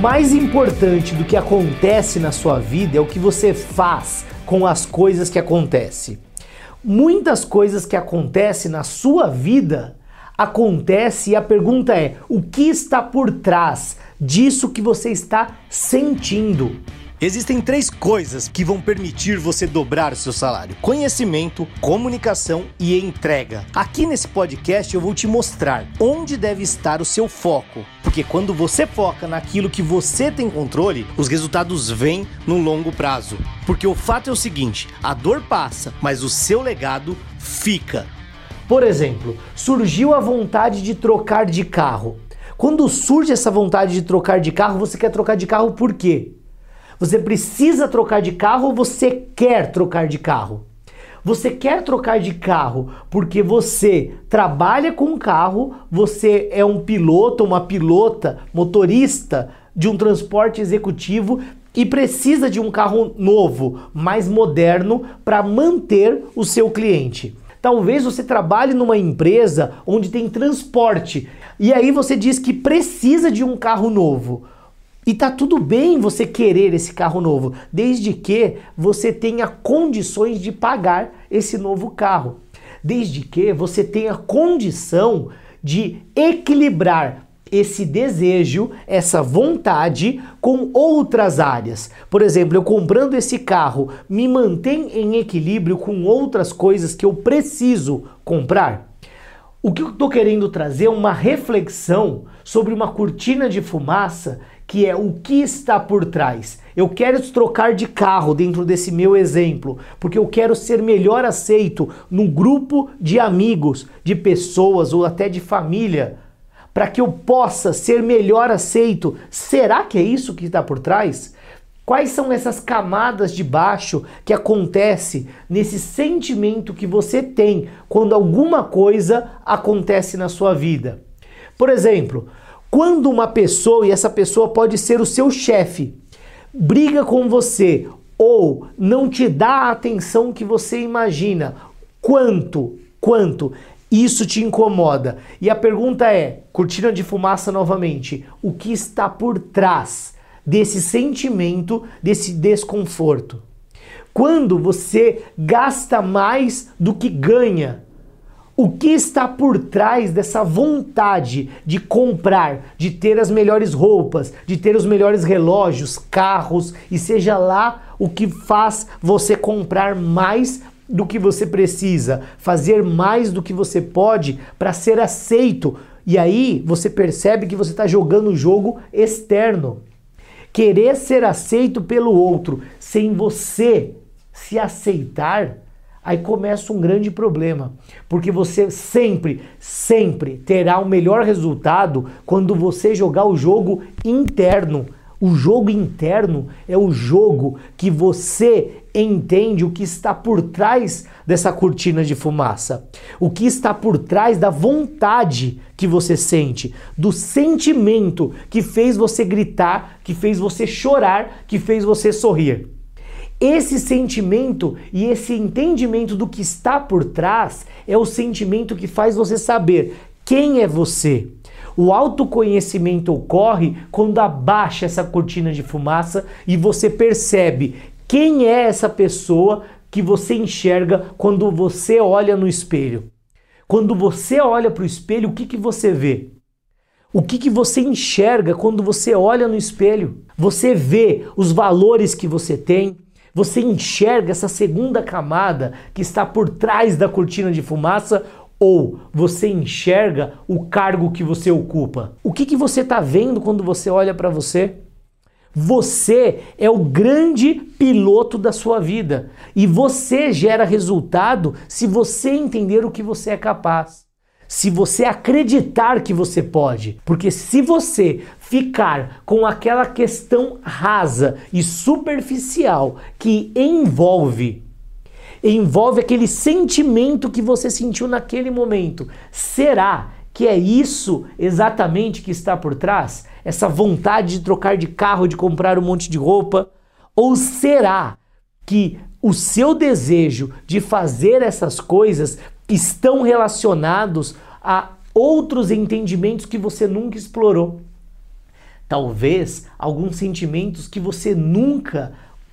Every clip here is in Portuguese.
Mais importante do que acontece na sua vida é o que você faz com as coisas que acontecem. Muitas coisas que acontecem na sua vida acontece e a pergunta é: o que está por trás disso que você está sentindo? Existem três coisas que vão permitir você dobrar o seu salário: conhecimento, comunicação e entrega. Aqui nesse podcast eu vou te mostrar onde deve estar o seu foco. Porque quando você foca naquilo que você tem controle, os resultados vêm no longo prazo. Porque o fato é o seguinte: a dor passa, mas o seu legado fica. Por exemplo, surgiu a vontade de trocar de carro. Quando surge essa vontade de trocar de carro, você quer trocar de carro por quê? Você precisa trocar de carro ou você quer trocar de carro? Você quer trocar de carro porque você trabalha com carro, você é um piloto, uma pilota, motorista de um transporte executivo e precisa de um carro novo, mais moderno, para manter o seu cliente. Talvez você trabalhe numa empresa onde tem transporte e aí você diz que precisa de um carro novo. E tá tudo bem você querer esse carro novo, desde que você tenha condições de pagar esse novo carro. Desde que você tenha condição de equilibrar esse desejo, essa vontade com outras áreas. Por exemplo, eu comprando esse carro me mantém em equilíbrio com outras coisas que eu preciso comprar. O que eu estou querendo trazer é uma reflexão sobre uma cortina de fumaça que é o que está por trás. Eu quero trocar de carro dentro desse meu exemplo, porque eu quero ser melhor aceito num grupo de amigos, de pessoas ou até de família, para que eu possa ser melhor aceito. Será que é isso que está por trás? Quais são essas camadas de baixo que acontece nesse sentimento que você tem quando alguma coisa acontece na sua vida? Por exemplo, quando uma pessoa, e essa pessoa pode ser o seu chefe, briga com você ou não te dá a atenção que você imagina, quanto, quanto isso te incomoda? E a pergunta é, cortina de fumaça novamente, o que está por trás desse sentimento, desse desconforto? Quando você gasta mais do que ganha, o que está por trás dessa vontade de comprar, de ter as melhores roupas, de ter os melhores relógios, carros e seja lá o que faz você comprar mais do que você precisa, fazer mais do que você pode para ser aceito. E aí você percebe que você está jogando o jogo externo. Querer ser aceito pelo outro sem você se aceitar aí começa um grande problema, porque você sempre, sempre terá o melhor resultado quando você jogar o jogo interno. O jogo interno é o jogo que você entende o que está por trás dessa cortina de fumaça, o que está por trás da vontade que você sente, do sentimento que fez você gritar, que fez você chorar, que fez você sorrir. Esse sentimento e esse entendimento do que está por trás é o sentimento que faz você saber quem é você. O autoconhecimento ocorre quando abaixa essa cortina de fumaça e você percebe quem é essa pessoa que você enxerga quando você olha no espelho. Quando você olha para o espelho, o que, que você vê? O que, que você enxerga quando você olha no espelho? Você vê os valores que você tem, você enxerga essa segunda camada que está por trás da cortina de fumaça ou você enxerga o cargo que você ocupa? O que, que você está vendo quando você olha para você? Você é o grande piloto da sua vida e você gera resultado se você entender o que você é capaz se você acreditar que você pode. Porque se você ficar com aquela questão rasa e superficial que envolve envolve aquele sentimento que você sentiu naquele momento, será que é isso exatamente que está por trás? Essa vontade de trocar de carro, de comprar um monte de roupa? Ou será que o seu desejo de fazer essas coisas estão relacionados a outros entendimentos que você nunca explorou. Talvez alguns sentimentos que você nunca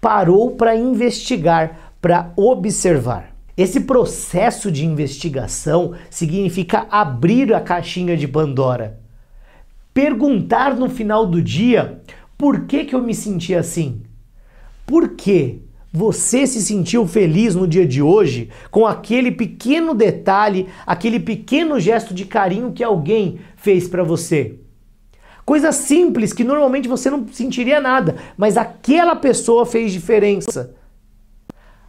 parou para investigar, para observar. Esse processo de investigação significa abrir a caixinha de Pandora. Perguntar no final do dia por que, que eu me senti assim? Por que você se sentiu feliz no dia de hoje com aquele pequeno detalhe, aquele pequeno gesto de carinho que alguém fez para você? Coisa simples que normalmente você não sentiria nada, mas aquela pessoa fez diferença.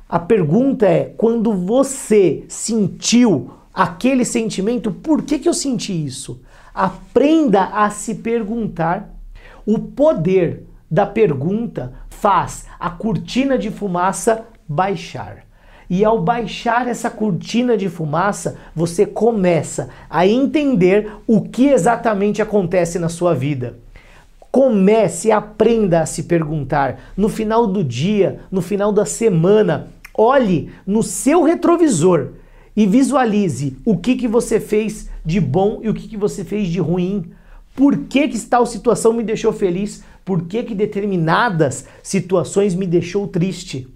A pergunta é: quando você sentiu aquele sentimento, por que, que eu senti isso? Aprenda a se perguntar. O poder da pergunta faz a cortina de fumaça baixar. E ao baixar essa cortina de fumaça, você começa a entender o que exatamente acontece na sua vida. Comece, aprenda a se perguntar no final do dia, no final da semana, Olhe no seu retrovisor e visualize o que, que você fez de bom e o que, que você fez de ruim. Por que, que tal situação me deixou feliz? Por que, que determinadas situações me deixou triste?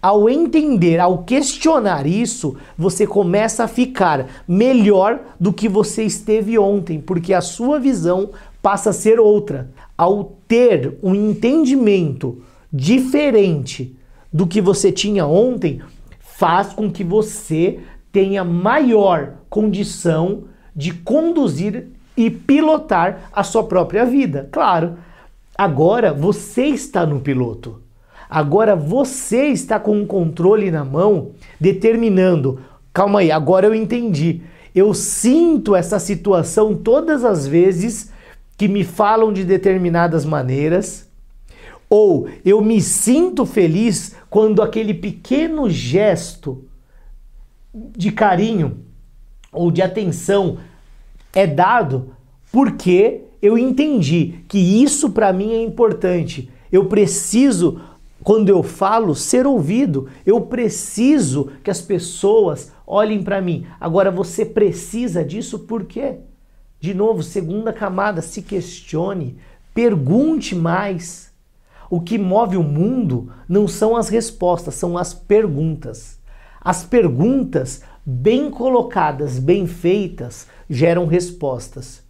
Ao entender, ao questionar isso, você começa a ficar melhor do que você esteve ontem, porque a sua visão passa a ser outra. Ao ter um entendimento diferente do que você tinha ontem faz com que você tenha maior condição de conduzir e pilotar a sua própria vida. Claro, agora você está no piloto. Agora você está com o um controle na mão, determinando. Calma aí, agora eu entendi. Eu sinto essa situação todas as vezes que me falam de determinadas maneiras ou eu me sinto feliz quando aquele pequeno gesto de carinho ou de atenção é dado porque eu entendi que isso para mim é importante. Eu preciso, quando eu falo, ser ouvido. Eu preciso que as pessoas olhem para mim. Agora você precisa disso por quê? De novo, segunda camada, se questione, pergunte mais. O que move o mundo não são as respostas, são as perguntas. As perguntas bem colocadas, bem feitas, geram respostas.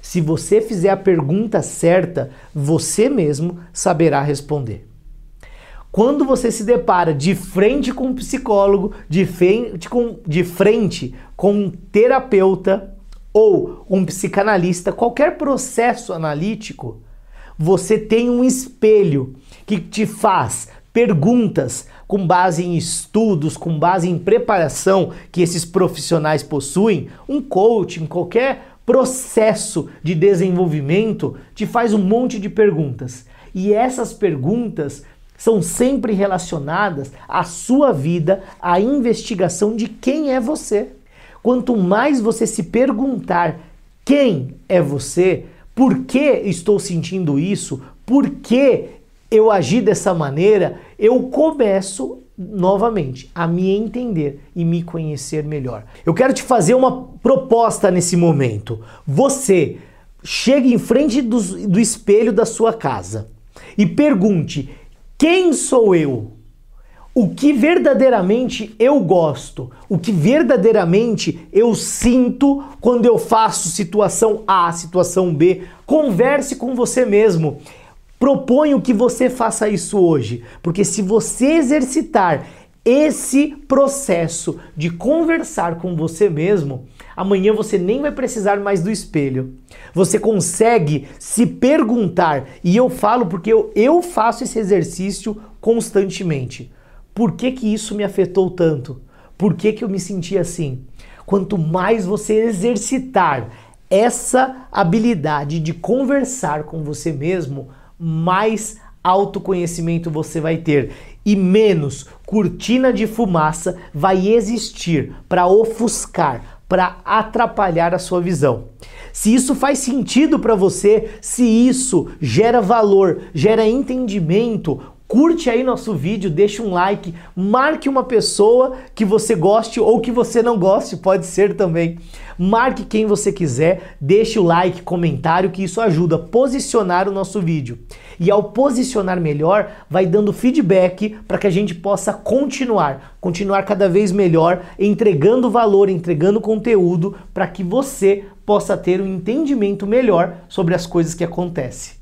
Se você fizer a pergunta certa, você mesmo saberá responder. Quando você se depara de frente com um psicólogo, de frente com, de frente com um terapeuta ou um psicanalista, qualquer processo analítico, você tem um espelho que te faz perguntas com base em estudos, com base em preparação que esses profissionais possuem, um coaching, qualquer processo de desenvolvimento te faz um monte de perguntas. E essas perguntas são sempre relacionadas à sua vida, à investigação de quem é você. Quanto mais você se perguntar quem é você, por que estou sentindo isso? Por que eu agi dessa maneira? Eu começo novamente a me entender e me conhecer melhor. Eu quero te fazer uma proposta nesse momento. Você chegue em frente do, do espelho da sua casa e pergunte: quem sou eu? o que verdadeiramente eu gosto, o que verdadeiramente eu sinto quando eu faço situação A, situação B. Converse com você mesmo. Proponho que você faça isso hoje, porque se você exercitar esse processo de conversar com você mesmo, amanhã você nem vai precisar mais do espelho. Você consegue se perguntar, e eu falo porque eu, eu faço esse exercício constantemente. Por que, que isso me afetou tanto? Por que, que eu me senti assim? Quanto mais você exercitar essa habilidade de conversar com você mesmo, mais autoconhecimento você vai ter e menos cortina de fumaça vai existir para ofuscar, para atrapalhar a sua visão. Se isso faz sentido para você, se isso gera valor, gera entendimento, curte aí nosso vídeo, deixa um like, marque uma pessoa que você goste ou que você não goste, pode ser também. Marque quem você quiser, deixe o like, comentário, que isso ajuda a posicionar o nosso vídeo. E ao posicionar melhor, vai dando feedback para que a gente possa continuar, continuar cada vez melhor, entregando valor, entregando conteúdo para que você possa ter um entendimento melhor sobre as coisas que acontecem.